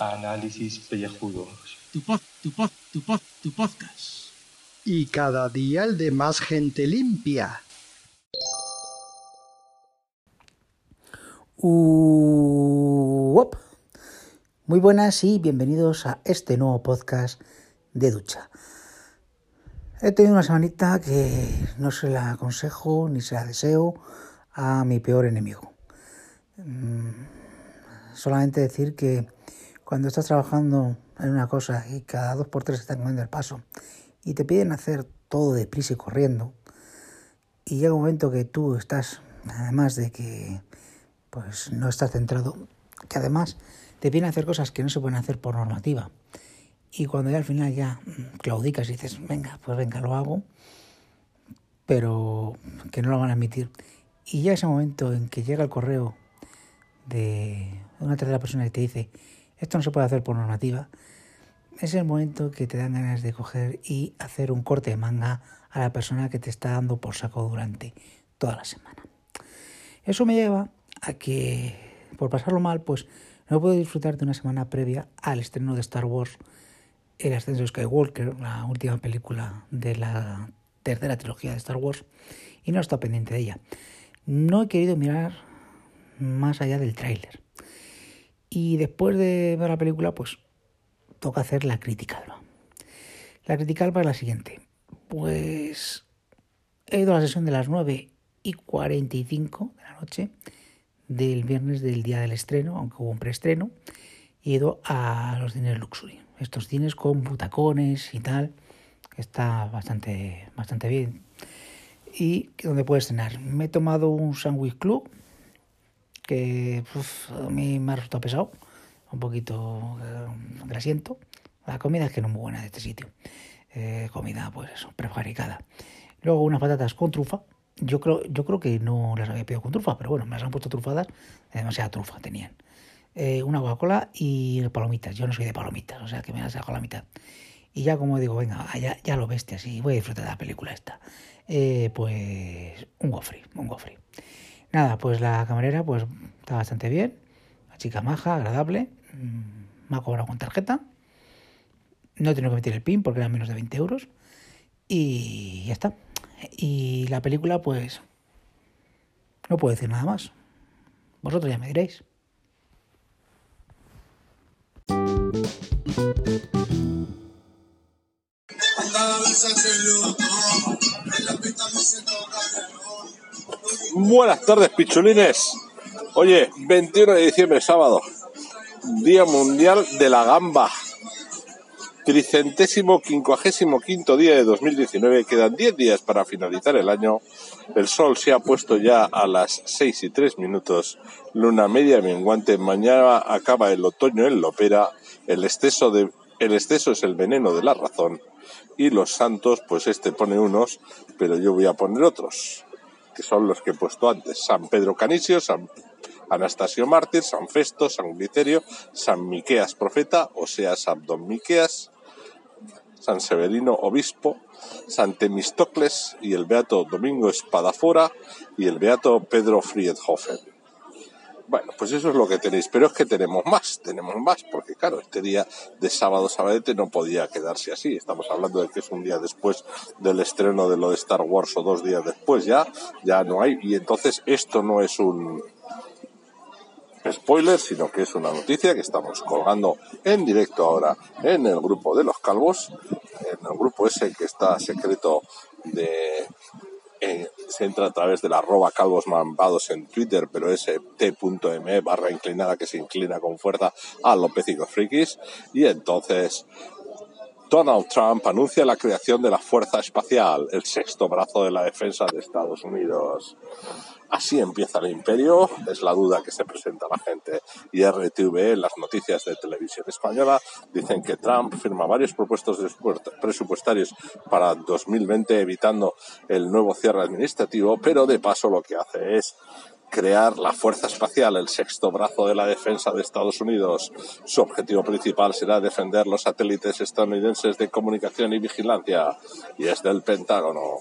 Análisis pellejudos. Tu pod, tu pod, tu pod, tu podcast. Y cada día el de más gente limpia. Uop. Muy buenas y bienvenidos a este nuevo podcast de ducha. He tenido una semanita que no se la aconsejo ni se la deseo a mi peor enemigo. Mm, solamente decir que cuando estás trabajando en una cosa y cada dos por tres están comiendo el paso y te piden hacer todo deprisa y corriendo y llega un momento que tú estás, además de que pues no estás centrado, que además te a hacer cosas que no se pueden hacer por normativa. Y cuando ya al final ya claudicas y dices, venga, pues venga, lo hago, pero que no lo van a admitir. Y ya ese momento en que llega el correo de una tercera persona que te dice, esto no se puede hacer por normativa, es el momento que te dan ganas de coger y hacer un corte de manga a la persona que te está dando por saco durante toda la semana. Eso me lleva a que, por pasarlo mal, pues no puedo disfrutar de una semana previa al estreno de Star Wars, El ascenso de Skywalker, la última película de la tercera trilogía de Star Wars, y no he estado pendiente de ella. No he querido mirar más allá del tráiler. Y después de ver la película, pues toca hacer la crítica alba. La crítica alba es la siguiente. Pues he ido a la sesión de las 9 y 45 de la noche del viernes del día del estreno, aunque hubo un preestreno, y he ido a los cines Luxury. Estos cines con butacones y tal, que está bastante, bastante bien. Y donde puedes cenar. Me he tomado un sándwich club, que uf, a mí me ha resultado pesado, un poquito eh, grasiento. La comida es que no es muy buena de este sitio. Eh, comida, pues eso, prefabricada. Luego unas patatas con trufa, yo creo, yo creo que no las había pedido con trufa, pero bueno, me las han puesto trufadas, demasiada trufa tenían. Eh, una Coca-Cola y palomitas. Yo no soy de palomitas, o sea que me las dejo a la mitad. Y ya como digo, venga, ya, ya lo bestia, así voy a disfrutar de la película esta. Eh, pues un gofre, un gofre. Nada, pues la camarera pues está bastante bien, la chica maja, agradable, mm, me ha cobrado con tarjeta, no he tenido que meter el pin porque eran menos de 20 euros y ya está. Y la película, pues, no puedo decir nada más. Vosotros ya me diréis. Buenas tardes, pichulines. Oye, 21 de diciembre, sábado, Día Mundial de la Gamba. Tricentésimo quincuagésimo quinto día de 2019. Quedan 10 días para finalizar el año. El sol se ha puesto ya a las 6 y 3 minutos. Luna media menguante. Mañana acaba el otoño en Lopera. El exceso, de, el exceso es el veneno de la razón. Y los santos, pues este pone unos, pero yo voy a poner otros, que son los que he puesto antes. San Pedro Canisio, San Anastasio Mártir, San Festo, San Gliterio, San Miqueas Profeta, o sea, San Don Miqueas, San Severino Obispo, San Temistocles y el Beato Domingo Espadafora y el Beato Pedro Friedhofen. Bueno, pues eso es lo que tenéis, pero es que tenemos más, tenemos más, porque claro, este día de sábado sabadete no podía quedarse así. Estamos hablando de que es un día después del estreno de lo de Star Wars o dos días después ya, ya no hay. Y entonces esto no es un, spoiler, sino que es una noticia que estamos colgando en directo ahora en el grupo de los calvos, en el grupo ese que está secreto de... se entra a través de la arroba calvos mambados en Twitter, pero es eh, t.me barra inclinada que se inclina con fuerza a los pecicos frikis. Y entonces Donald Trump anuncia la creación de la Fuerza Espacial, el sexto brazo de la defensa de Estados Unidos. Así empieza el imperio, es la duda que se presenta a la gente. Y RTV, las noticias de televisión española, dicen que Trump firma varios propuestos presupuestarios para 2020, evitando el nuevo cierre administrativo, pero de paso lo que hace es crear la Fuerza Espacial, el sexto brazo de la defensa de Estados Unidos. Su objetivo principal será defender los satélites estadounidenses de comunicación y vigilancia, y es del Pentágono.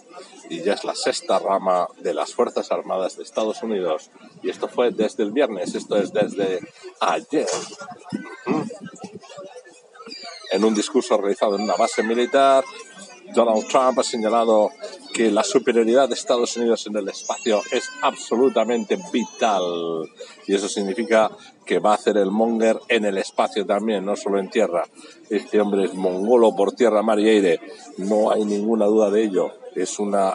Y ya es la sexta rama de las Fuerzas Armadas de Estados Unidos. Y esto fue desde el viernes, esto es desde ayer. En un discurso realizado en una base militar, Donald Trump ha señalado que la superioridad de Estados Unidos en el espacio es absolutamente vital. Y eso significa que va a hacer el monger en el espacio también, no solo en tierra. Este hombre es mongolo por tierra, mar y aire. No hay ninguna duda de ello. Es una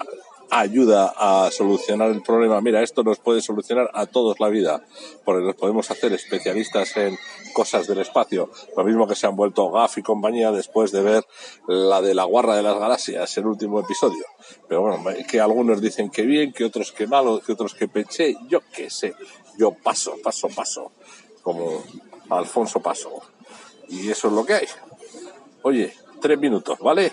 ayuda a solucionar el problema. Mira, esto nos puede solucionar a todos la vida, porque nos podemos hacer especialistas en cosas del espacio. Lo mismo que se han vuelto Gaff y compañía después de ver la de la guarra de las galaxias, el último episodio. Pero bueno, que algunos dicen que bien, que otros que malo, que otros que peché, yo qué sé. Yo paso, paso, paso, como Alfonso Paso. Y eso es lo que hay. Oye, tres minutos, ¿vale?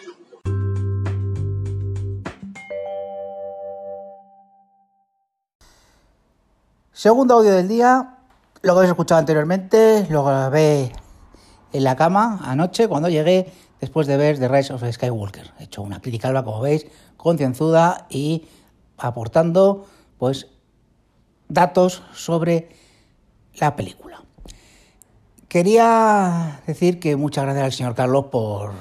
Segundo audio del día, lo que habéis escuchado anteriormente, lo grabé en la cama anoche cuando llegué después de ver The Rise of Skywalker. He hecho una crítica alba, como veis, concienzuda y aportando pues datos sobre la película. Quería decir que muchas gracias al señor Carlos por,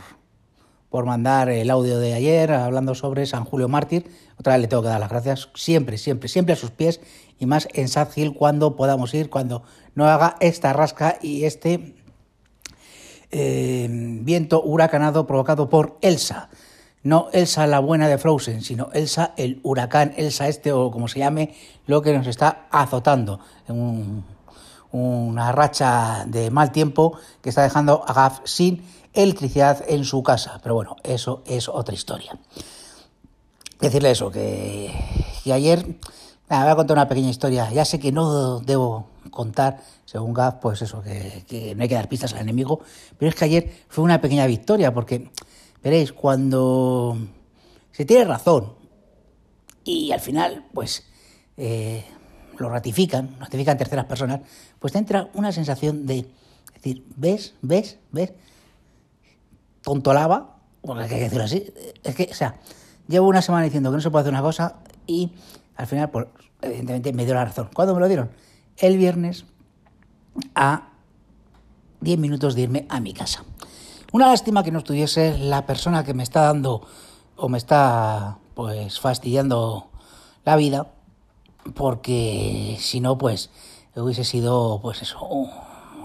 por mandar el audio de ayer hablando sobre San Julio Mártir. Otra vez le tengo que dar las gracias, siempre, siempre, siempre a sus pies y más en Sad cuando podamos ir, cuando no haga esta rasca y este eh, viento huracanado provocado por Elsa. No Elsa la buena de Frozen, sino Elsa el huracán, Elsa este o como se llame, lo que nos está azotando. una racha de mal tiempo que está dejando a Gaff sin electricidad en su casa. Pero bueno, eso es otra historia. Decirle eso, que, que ayer voy a contar una pequeña historia. Ya sé que no debo contar, según Gaff, pues eso, que, no hay que dar pistas al enemigo, pero es que ayer fue una pequeña victoria, porque, veréis, cuando se tiene razón y al final, pues, eh, lo ratifican, ratifican terceras personas, pues te entra una sensación de decir, ¿ves? ¿ves? ¿ves? Tontolaba, porque hay que decirlo así, es que, o sea, llevo una semana diciendo que no se puede hacer una cosa y al final, pues, evidentemente, me dio la razón. ¿Cuándo me lo dieron? El viernes a 10 minutos de irme a mi casa. Una lástima que no estuviese la persona que me está dando o me está pues fastidiando la vida, porque si no, pues hubiese sido pues eso,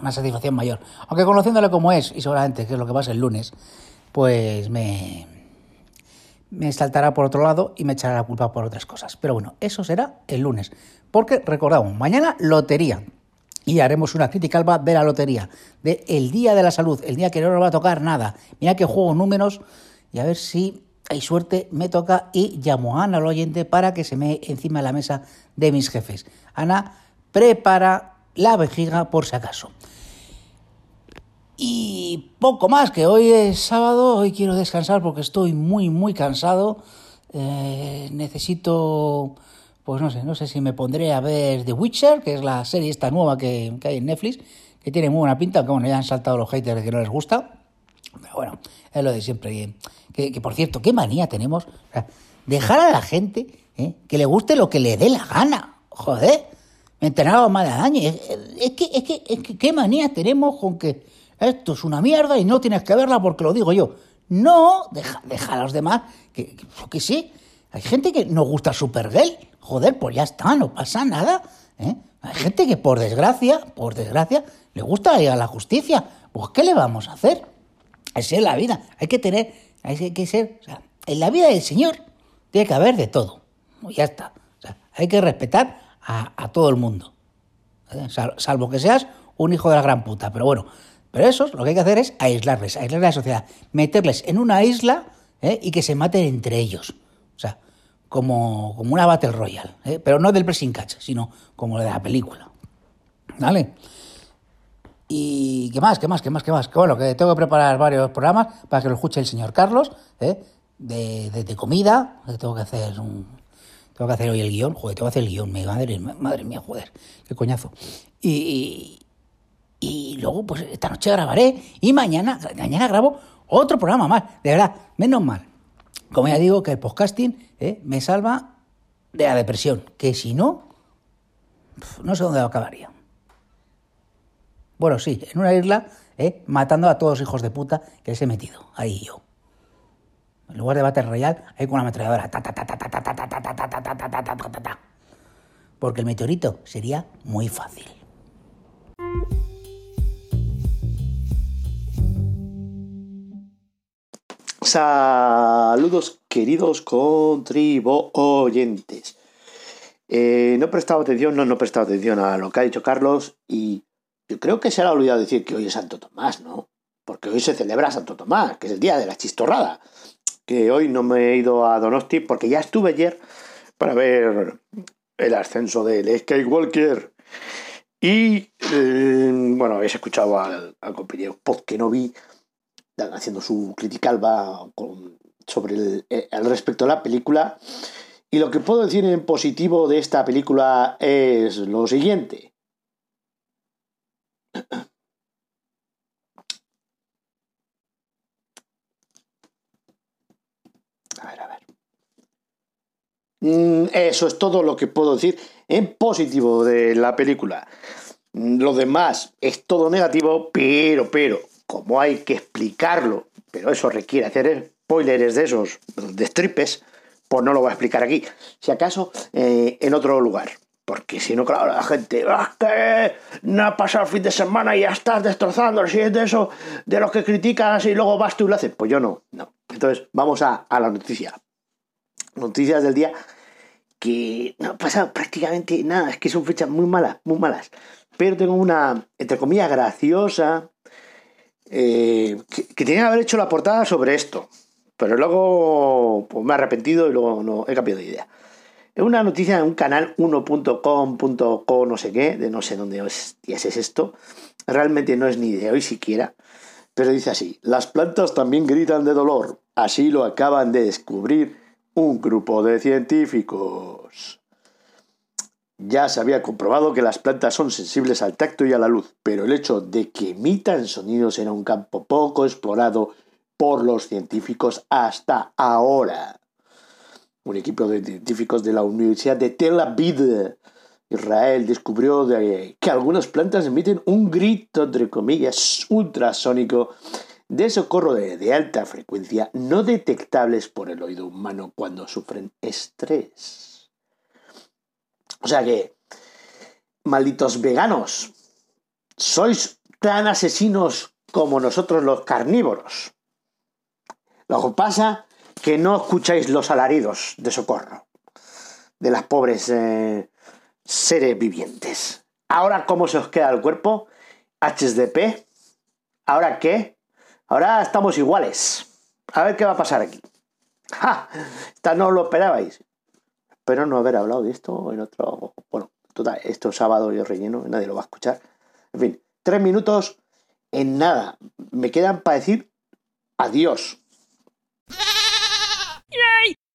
una satisfacción mayor. Aunque conociéndole como es, y seguramente que es lo que pasa el lunes, pues me, me saltará por otro lado y me echará la culpa por otras cosas. Pero bueno, eso será el lunes. Porque recordamos, mañana lotería. Y haremos una crítica alba de la lotería, de el día de la salud, el día que no nos va a tocar nada. Mira que juego números y a ver si hay suerte, me toca y llamo a Ana, al oyente, para que se me encima de la mesa de mis jefes. Ana, prepara la vejiga por si acaso. Y poco más, que hoy es sábado, hoy quiero descansar porque estoy muy, muy cansado. Eh, necesito, pues no sé, no sé si me pondré a ver The Witcher, que es la serie esta nueva que, hay en Netflix, que tiene muy buena pinta, aunque bueno, ya han saltado los haters que no les gusta. Pero bueno, es lo de siempre. Que, por cierto, qué manía tenemos. dejar a la gente eh, que le guste lo que le dé la gana. Joder, me más de daño. Es, que, es, que, es que, qué manía tenemos con que esto es una mierda y no tienes que verla porque lo digo yo. No, deja, deja a los demás, que, que, sí. Hay gente que no gusta Supergirl. Joder, pues ya está, no pasa nada. ¿eh? Hay gente que por desgracia, por desgracia, le gusta ir a la justicia. Pues ¿qué le vamos a hacer? Así es la vida. Hay que tener, hay que ser, o sea, en la vida del Señor tiene que haber de todo. Pues ya está. O sea, hay que respetar a, todo el mundo. ¿eh? salvo que seas un hijo de la gran puta. Pero bueno, pero eso lo que hay que hacer es aislarles, aislar a la sociedad, meterles en una isla ¿eh? y que se maten entre ellos. O sea, como, como una Battle Royale. ¿eh? Pero no del pressing catch, sino como de la película. ¿Vale? Y qué más, qué más, qué más, qué más. Bueno, que tengo que preparar varios programas para que lo escuche el señor Carlos, ¿eh? de, de, comida, que tengo que hacer un, tengo que hacer hoy el guion, joder, tengo que hacer el guion, madre, madre mía, joder, qué coñazo. Y, y, luego, pues esta noche grabaré y mañana, mañana grabo otro programa más, de verdad, menos mal. Como ya digo, que el podcasting ¿eh? me salva de la depresión, que si no, no sé dónde acabaría. Bueno, sí, en una isla, ¿eh? matando a todos los hijos de puta que les he metido, ahí yo. En lugar de Battle Royale, ahí con una ametralladora. Porque el meteorito sería muy fácil. Saludos queridos contribuyentes. Eh, no he prestado atención, no, no he prestado atención a lo que ha dicho Carlos y yo creo que se le ha olvidado decir que hoy es Santo Tomás, ¿no? Porque hoy se celebra Santo Tomás, que es el día de la chistorrada. Hoy no me he ido a Donosti porque ya estuve ayer para ver el ascenso del Skywalker. Y eh, bueno, habéis escuchado al, compañero Pod que no vi haciendo su criticalba con, sobre el, el, eh, respecto a la película. Y lo que puedo decir en positivo de esta película es lo siguiente. A ver, a ver. Mm, eso es todo lo que puedo decir en positivo de la película. Lo demás es todo negativo, pero, pero, como hay que explicarlo, pero eso requiere hacer spoilers de esos, de stripes, pues no lo voy a explicar aquí. Si acaso, eh, en otro lugar. Porque si no, claro, la gente, ah, que no ha pasado el fin de semana y ya estás destrozando, si es de eso, de los que criticas y luego vas tú y lo haces. Pues yo no, no. Entonces, vamos a, a la noticia. Noticias del día que no ha pasado prácticamente nada, es que son fechas muy malas, muy malas. Pero tengo una, entre comillas, graciosa, eh, que, que tenía que haber hecho la portada sobre esto. Pero luego pues, me he arrepentido y luego no he cambiado de idea. Es una noticia de un canal 1.com.co no sé qué, de no sé dónde es, es esto. Realmente no es ni de hoy siquiera. Pero dice así, las plantas también gritan de dolor. Así lo acaban de descubrir un grupo de científicos. Ya se había comprobado que las plantas son sensibles al tacto y a la luz, pero el hecho de que emitan sonidos era un campo poco explorado por los científicos hasta ahora. Un equipo de científicos de la Universidad de Tel Aviv, Israel, descubrió que algunas plantas emiten un grito, entre comillas, ultrasónico de socorro de, alta frecuencia no detectables por el oído humano cuando sufren estrés. O sea que, malditos veganos, sois tan asesinos como nosotros los carnívoros. Lo que pasa que no escucháis los alaridos de socorro de las pobres eh, seres vivientes. Ahora, ¿cómo se os queda el cuerpo? HSDP. ¿Ahora qué? Ahora estamos iguales. A ver qué va a pasar aquí. ¡Ja! Esta no lo esperabais. Espero no haber hablado de esto en otro. Bueno, total, esto es sábado y relleno, nadie lo va a escuchar. En fin, tres minutos en nada. Me quedan para decir adiós.